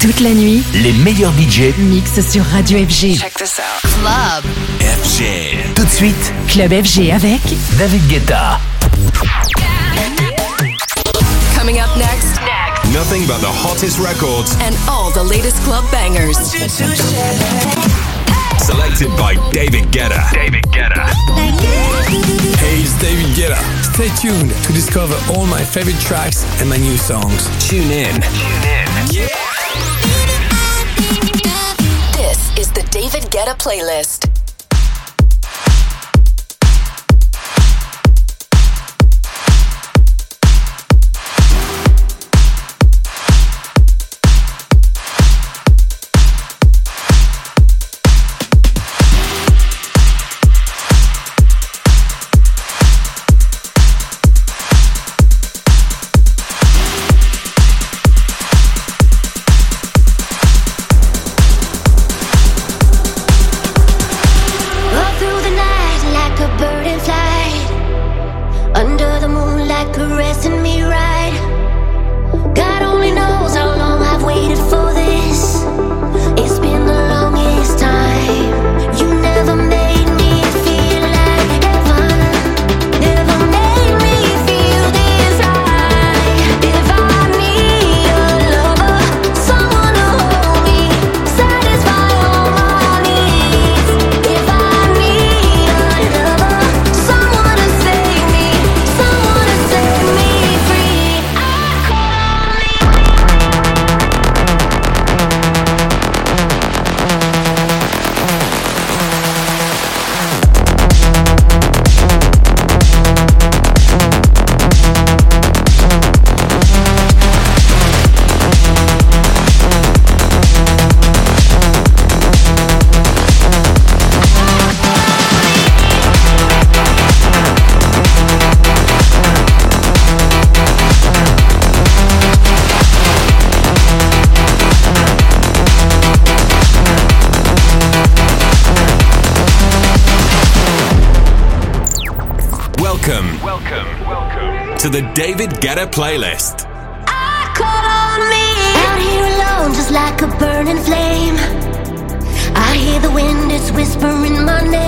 Toute la nuit, les meilleurs budgets mixent sur Radio FG. Check this out. Club. FG. Tout de suite, Club FG avec David Guetta. Coming up next. Nothing but the hottest records And all the latest club bangers. selected by David Guetta. David Guetta. Hey, it's David Guetta. Stay tuned to discover all my favorite tracks and my new songs. Tune in. This the a playlist. The David Guetta playlist. I call on me. Out here alone, just like a burning flame. I hear the wind, it's whispering my name.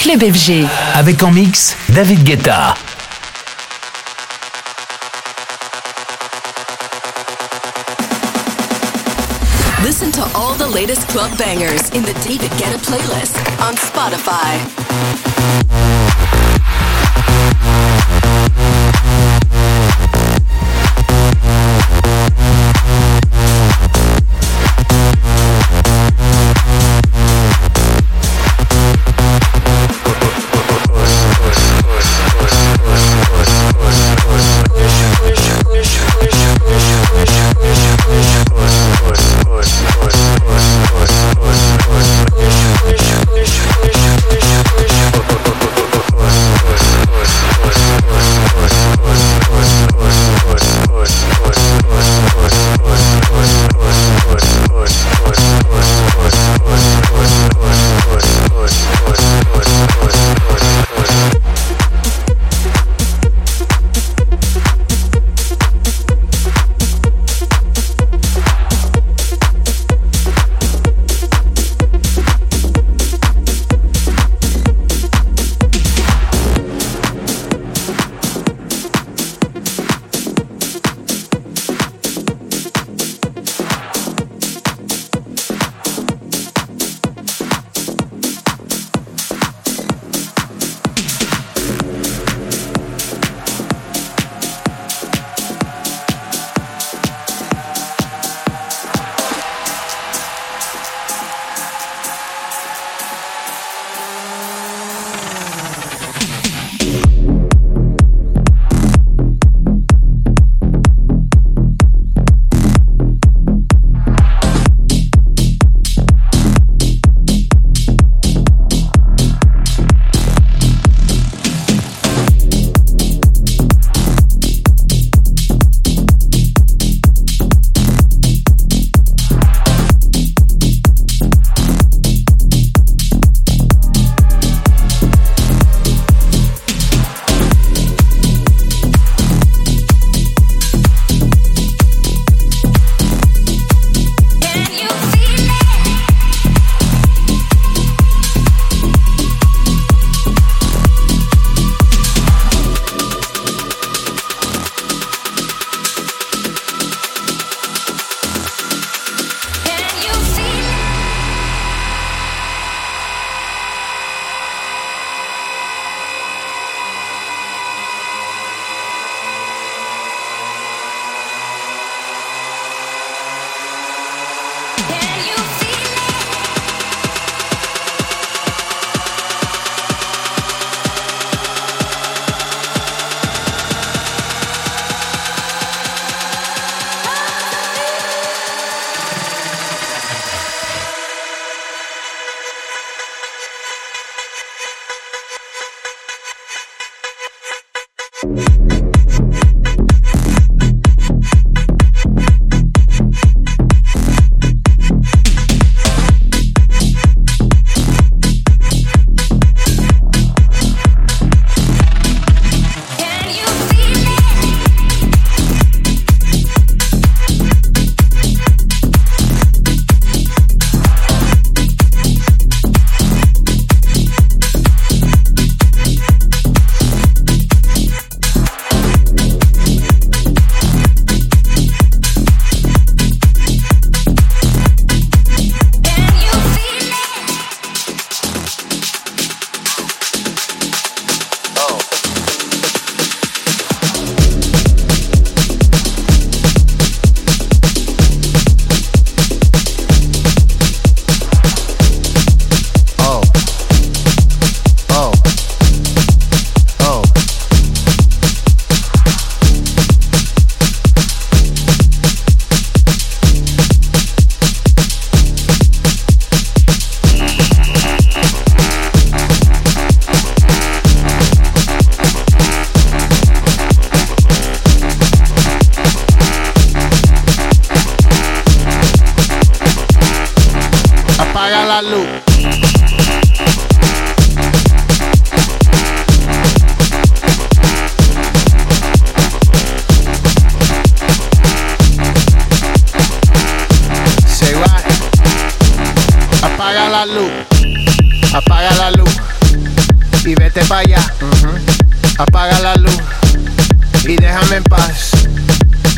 Club FG. Avec en mix David Guetta. Listen to all the latest club bangers in the David Guetta playlist on Spotify.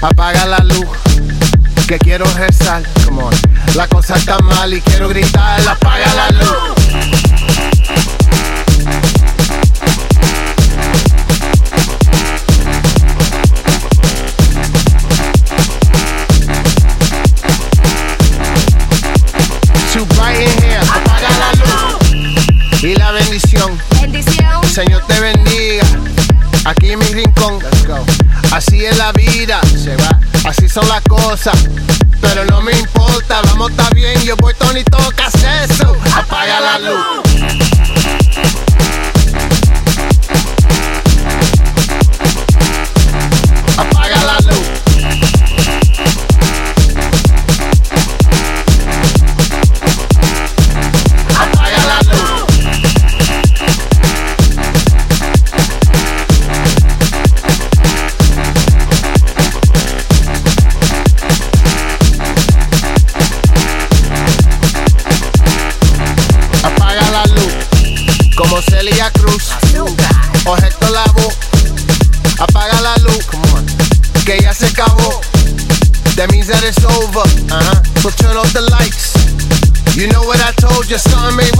Apaga la luz, que quiero rezar. Come on. La cosa está mal y quiero gritar. Apaga la luz. y la bendición. bendición. Señor te bendiga. Aquí en mi rincón. Así es la vida, se va. Así son las cosas. Pero no me importa, vamos, está bien. Yo voy Tony, tocas eso. Apaga la luz. Your son may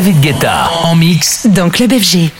David Guetta en mix dans Club FG.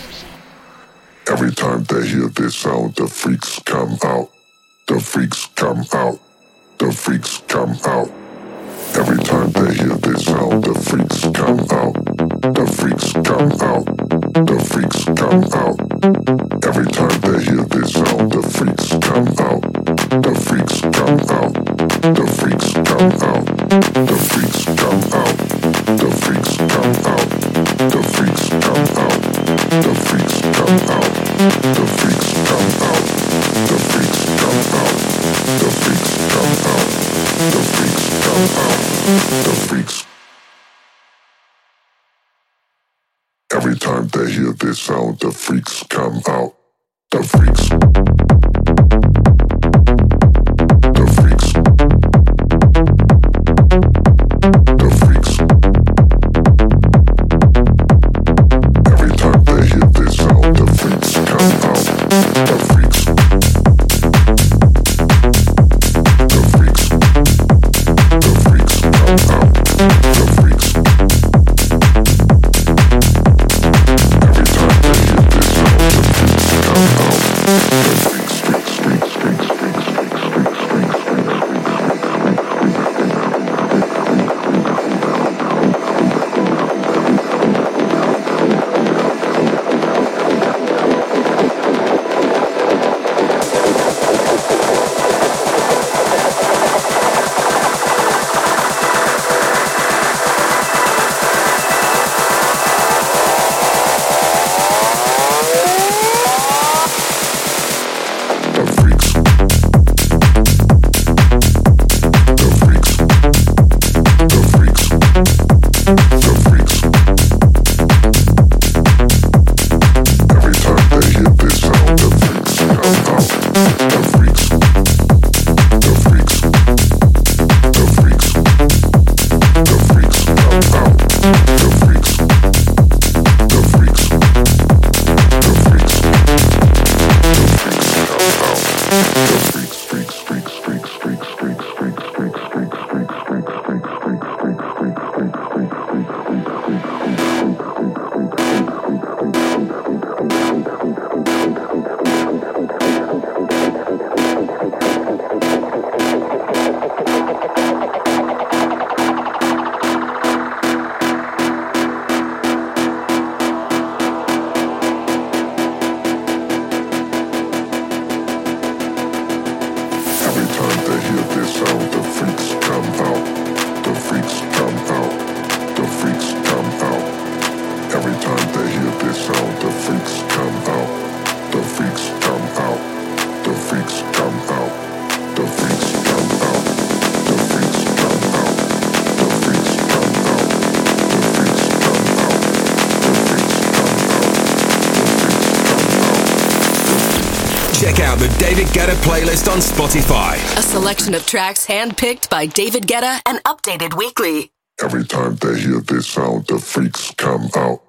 A playlist on Spotify. A selection of tracks handpicked by David Guetta and updated weekly. Every time they hear this sound, the freaks come out.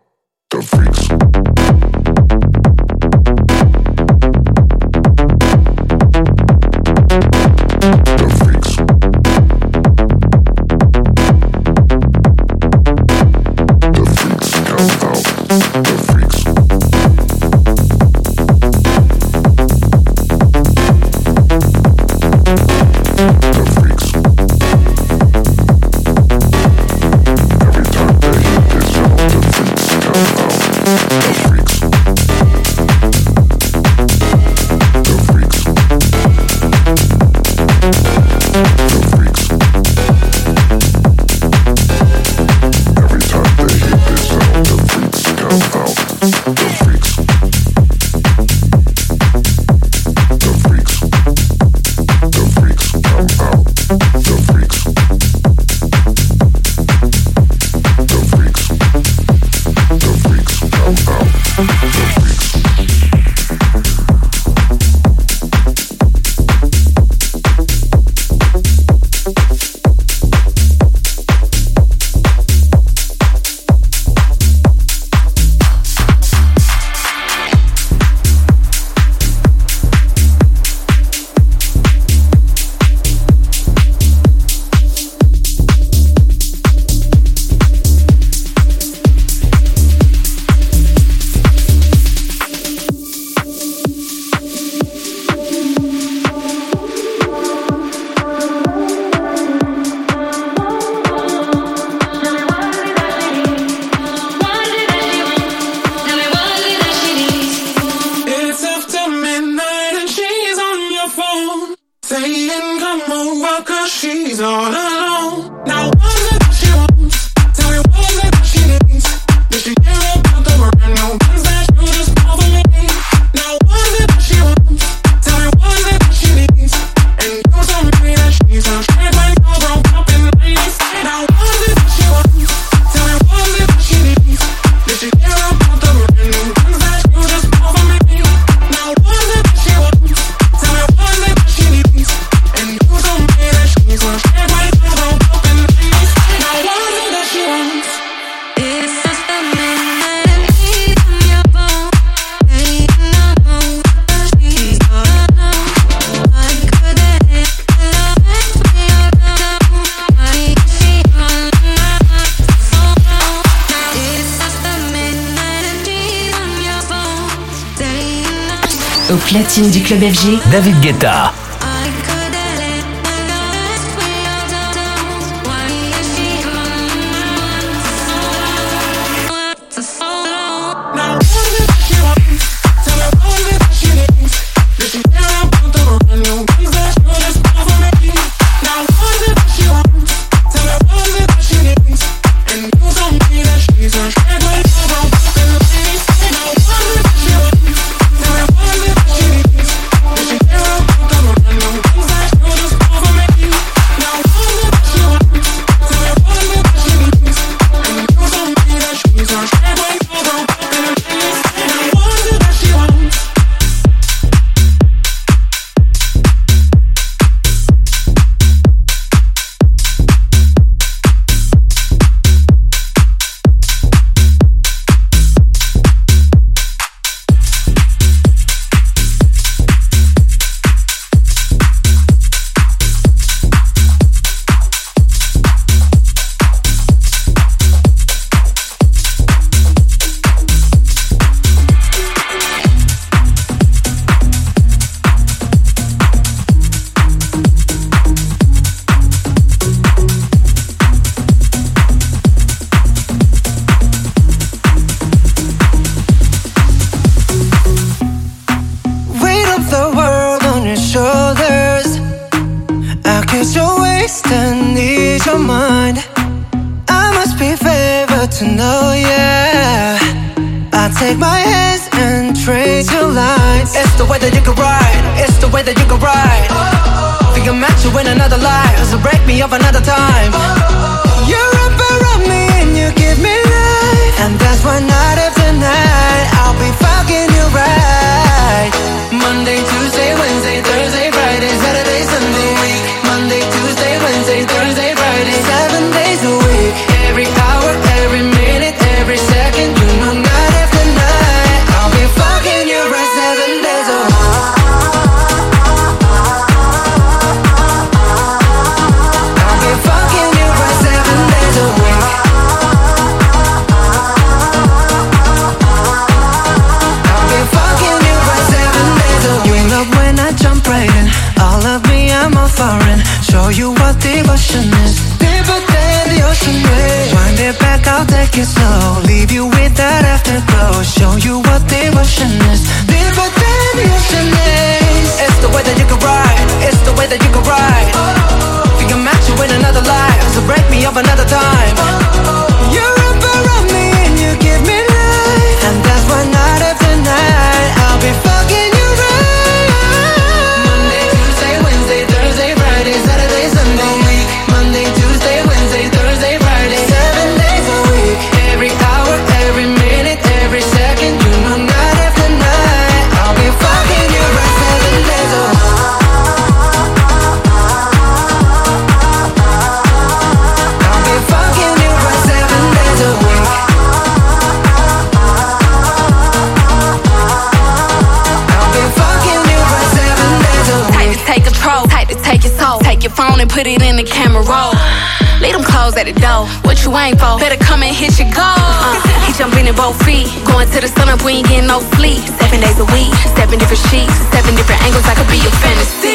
The freaks. at the door. What you ain't for? Better come and hit your goal. Uh, he jumping in both feet. Going to the sun up, we ain't getting no sleep. Seven days a week, seven different sheets, seven different angles. I could be your fantasy.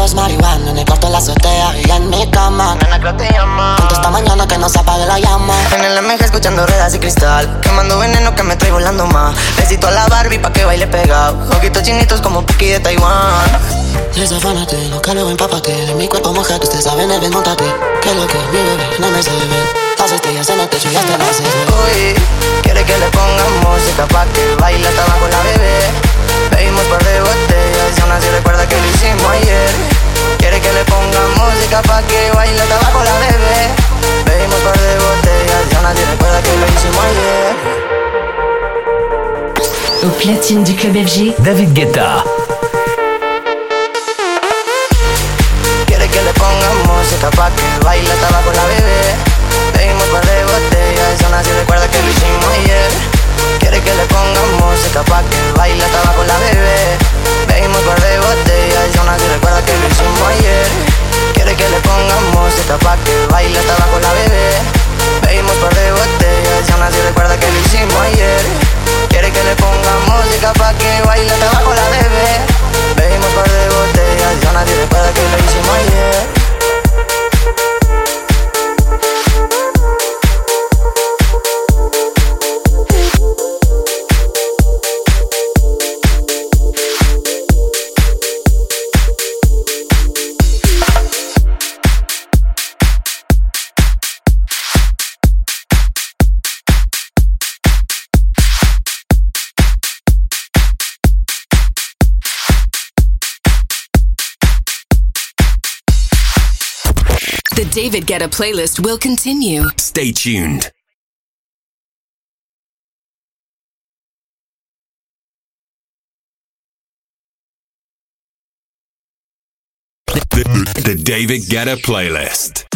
Dos marihuana en el cuarto de la azotea y en mi cama. Nena, creo te llama. Juntos esta mañana que no se apague la llama. En el MG escuchando ruedas y cristal. Quemando veneno que me trae volando más. Besito a la Barbie pa' que baile pegado. Ojitos chinitos como Puki de Taiwán. Desafánate, lo que luego empápate De mi cuerpo mojado, usted sabe, ven, montate Que lo que mi bebé no me se ve Las estrellas en el techo y hasta las Uy, quiere que le ponga música pa' que baile hasta abajo la bebé. Bebimos par de botellas y aún así recuerda que lo hicimos ayer. Quiere que le ponga música pa' que baile hasta abajo la bebé. Bebimos par de botellas y aún así recuerda que lo hicimos ayer. Au platine du club FG, David Guetta. Quiere que le ponga música pa' que baile hasta abajo la bebé par de botellas aún así recuerda que lo hicimos ayer. Quiere que le ponga música pa' que baile hasta abajo la bebé. Bebimos par de botellas aún así recuerda que lo hicimos ayer. Quiere que le ponga música pa' que baile hasta abajo la bebé. Bebimos par de botellas aún así recuerda que lo hicimos ayer. Quiere que le ponga música pa' que baile hasta abajo la bebé. Bebimos par de botellas aún recuerda que lo hicimos ayer The David Guetta playlist will continue. Stay tuned. The, the David Guetta playlist.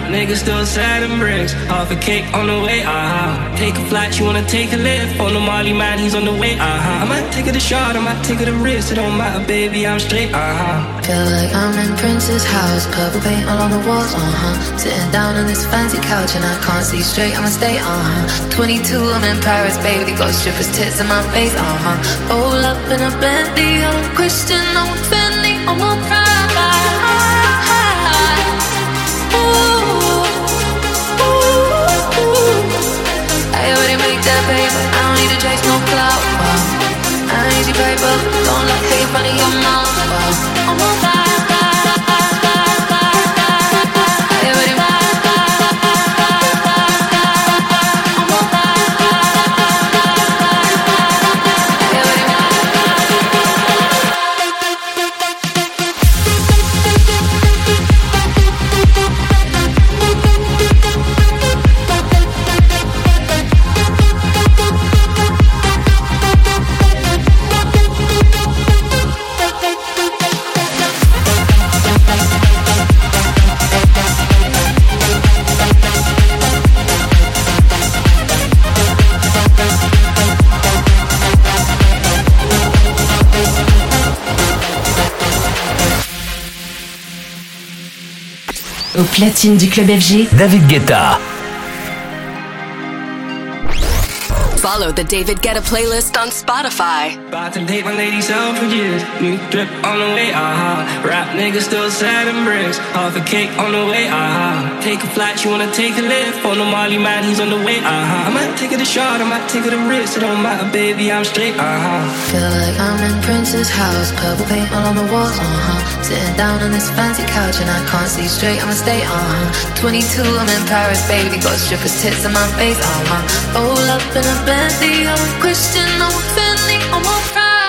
Aha. Uh-huh. Nigga still sad and bricks. Half a cake on the way, aha. Uh-huh. Take a flight, you wanna take a lift. On the Molly man, he's on the way. Uh-huh. I might take it a shot, I might take it a risk. It don't matter, baby, I'm straight, uh huh. Feel like I'm in Prince's house. Purple paint all on the walls, uh huh. Sitting down on this fancy couch and I can't see straight, I'ma stay, uh huh. 22, I'm in Paris, baby. Got strippers' tits in my face, uh huh. Roll up in a Bentley, I'm Christian, I'm Fendi, I'm a pride. I don't need to chase no clout. Wow. I easy paper, don't let hate of your mouth. I'm a Au platine du club FG, David Guetta. Follow the David Guetta playlist on Spotify. About to date my lady Selfridges. New drip on the way, aha. Uh-huh. Rap nigga still sad and bricks. Half a cake on the way, aha. Uh-huh. Take a flight, you wanna take a lift. On the Molly man, he's on the way, aha. Uh-huh. I might take it a shot, I might take it a risk. It don't matter, baby, I'm straight, aha. Feel like I'm in Prince's house. Purple paint all on the walls, uh huh. Sitting down on this fancy couch and I can't see straight, I'ma stay, uh huh. 22, I'm in Paris, baby. Got strippers' tits in my face, uh huh. Roll up in a Bentley, I'm a Christian, I'm a Fendi, I'm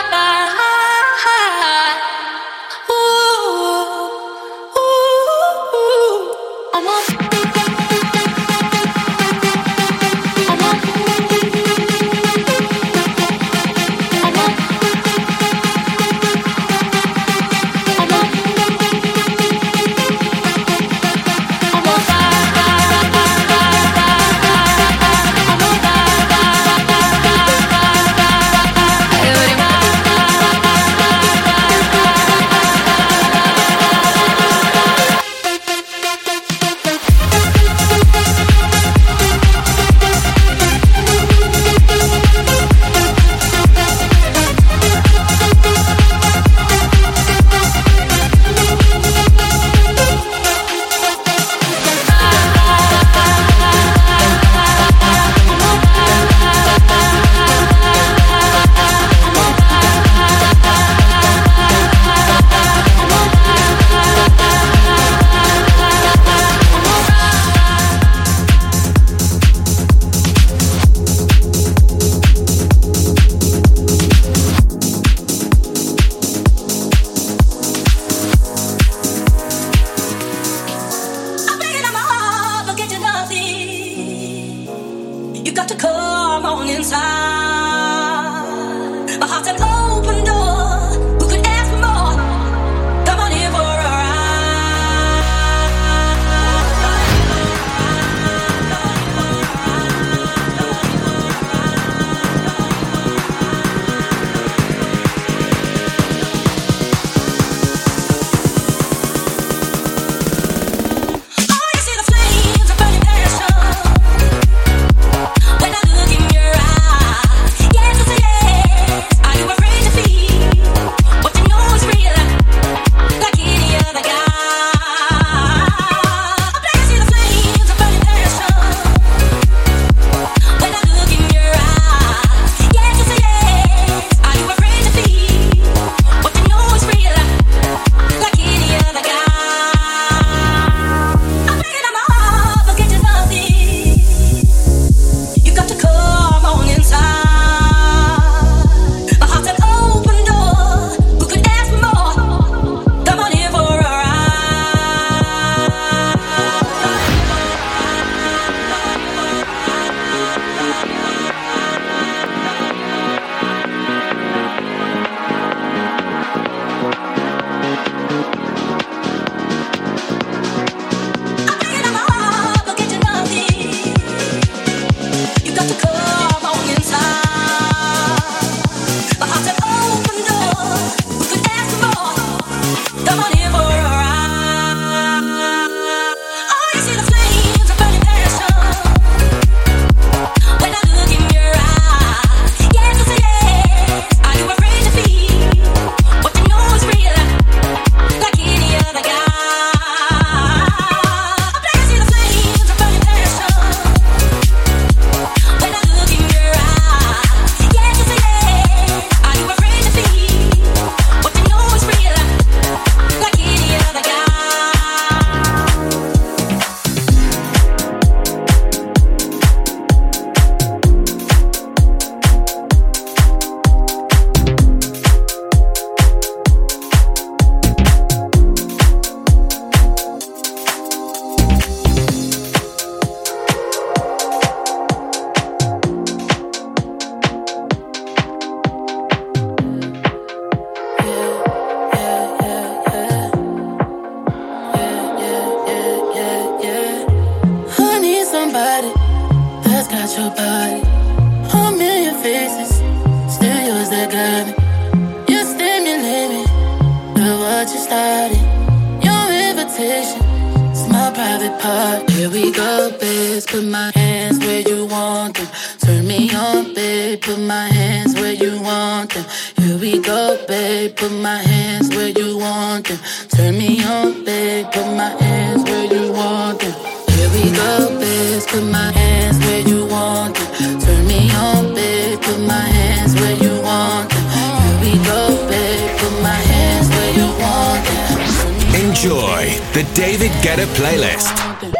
it babe. Put my hands where you want them. Turn me on, babe. Put my hands where you want them. Here we go, babe. Put my hands where you want them. Turn me on, babe. Put my hands where you want them. Here we go, babe. Put my hands where you want them. Enjoy the David Guetta playlist.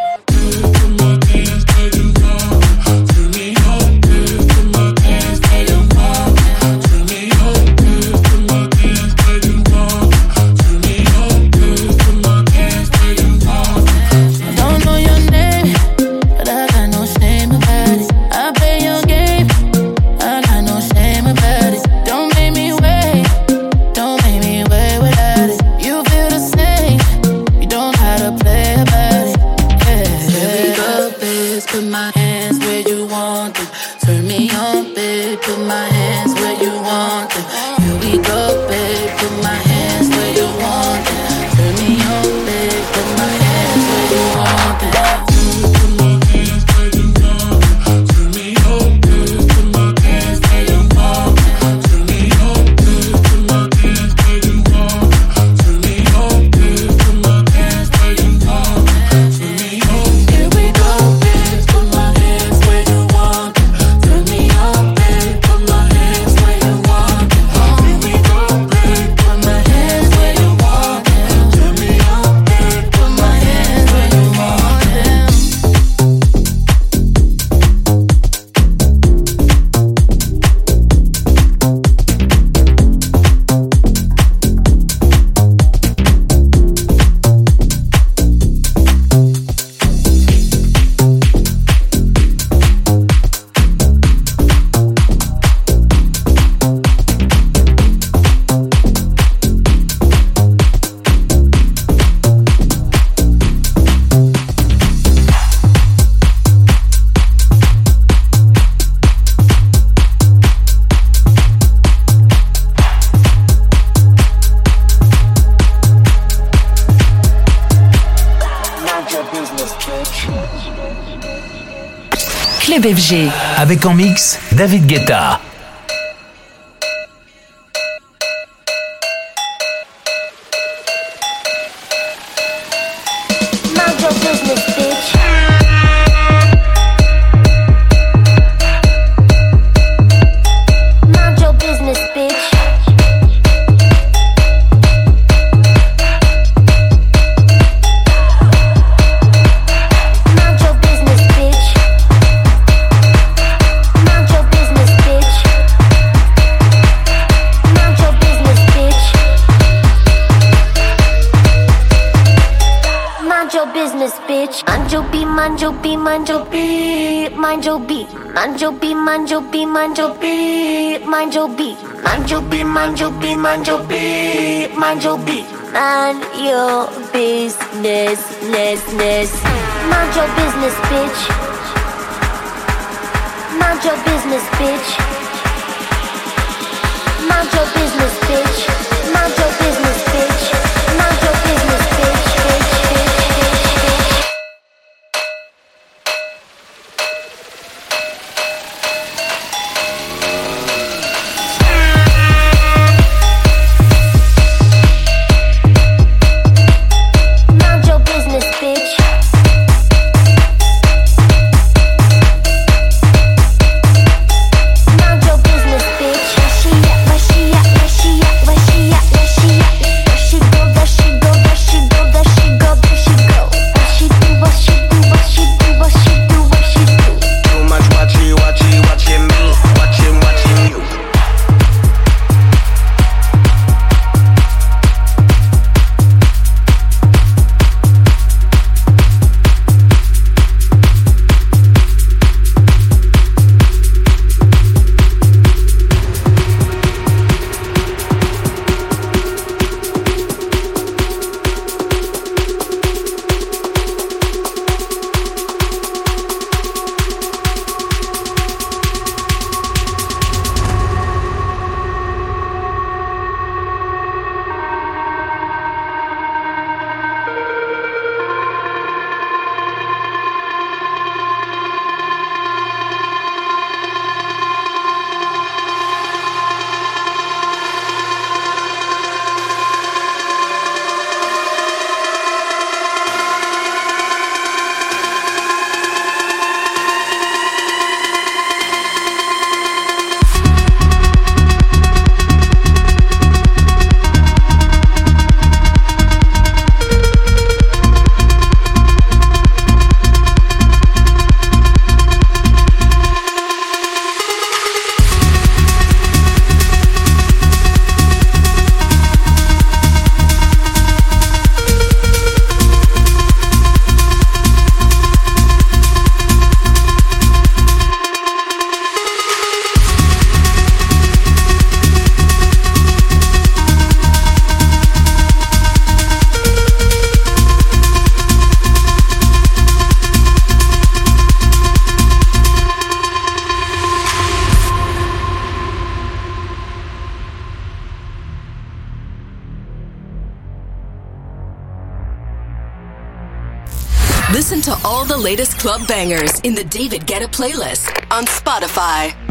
Avec en mix, David Guetta. your beat, mind your beat, mind your beat, mind your beat, mind your beat, mind your beat, mind your beat, mind your business, business, mind your business, bitch, mind your business, bitch, mind your business, bitch, mind your business. To all the latest club bangers in the David Guetta playlist on Spotify.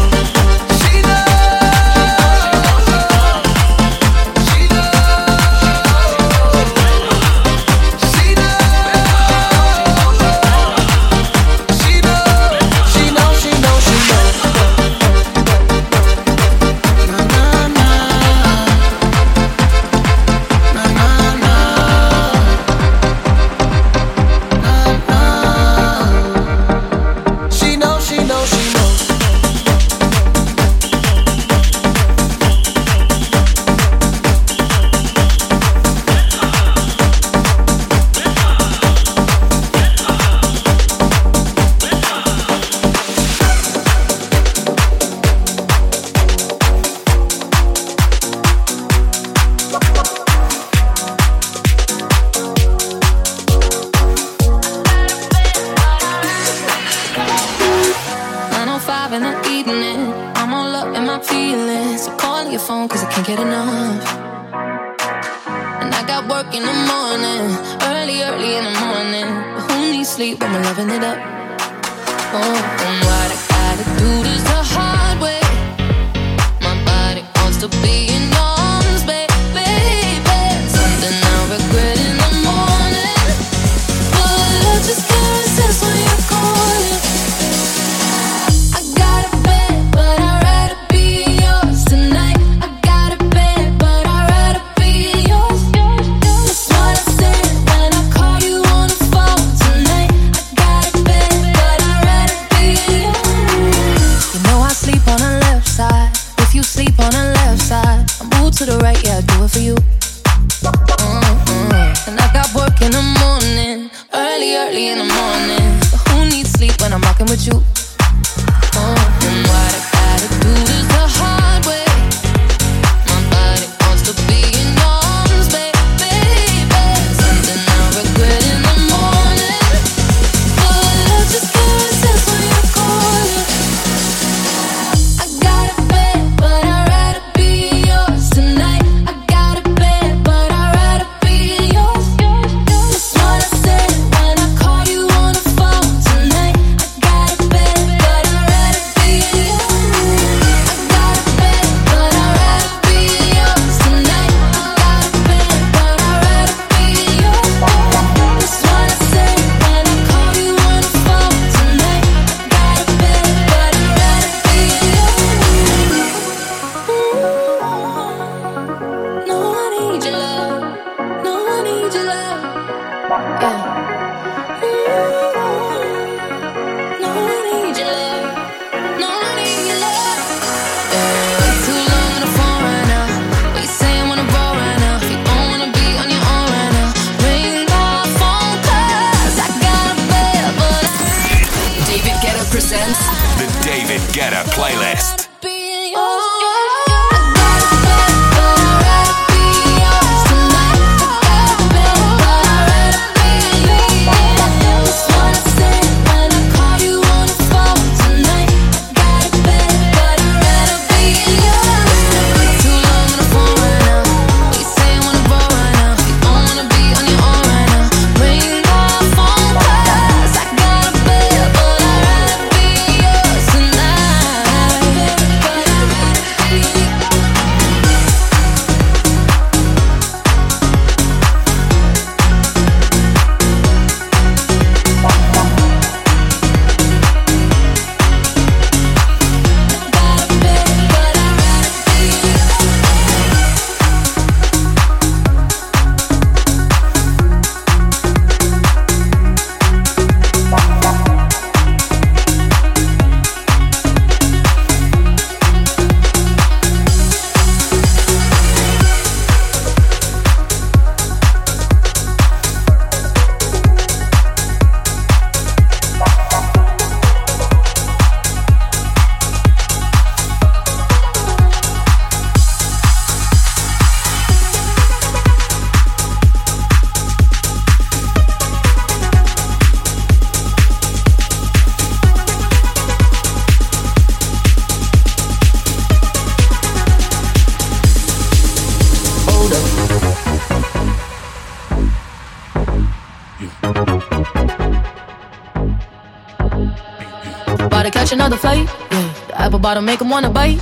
I don't make them wanna bite.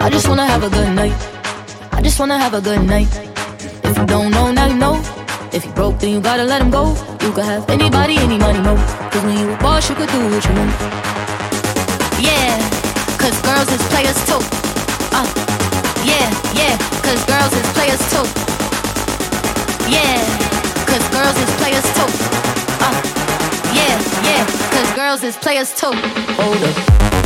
I just wanna have a good night. I just wanna have a good night. If you don't know, now you know. If you broke, then you gotta let him go. You could have anybody, any money, no. Cause when you a boss, you could do what you want. Yeah, cause girls is players too. Uh, yeah, yeah, cause girls is players too. Yeah, cause girls is players too. Uh, yeah, yeah, cause girls is players too. Hold up.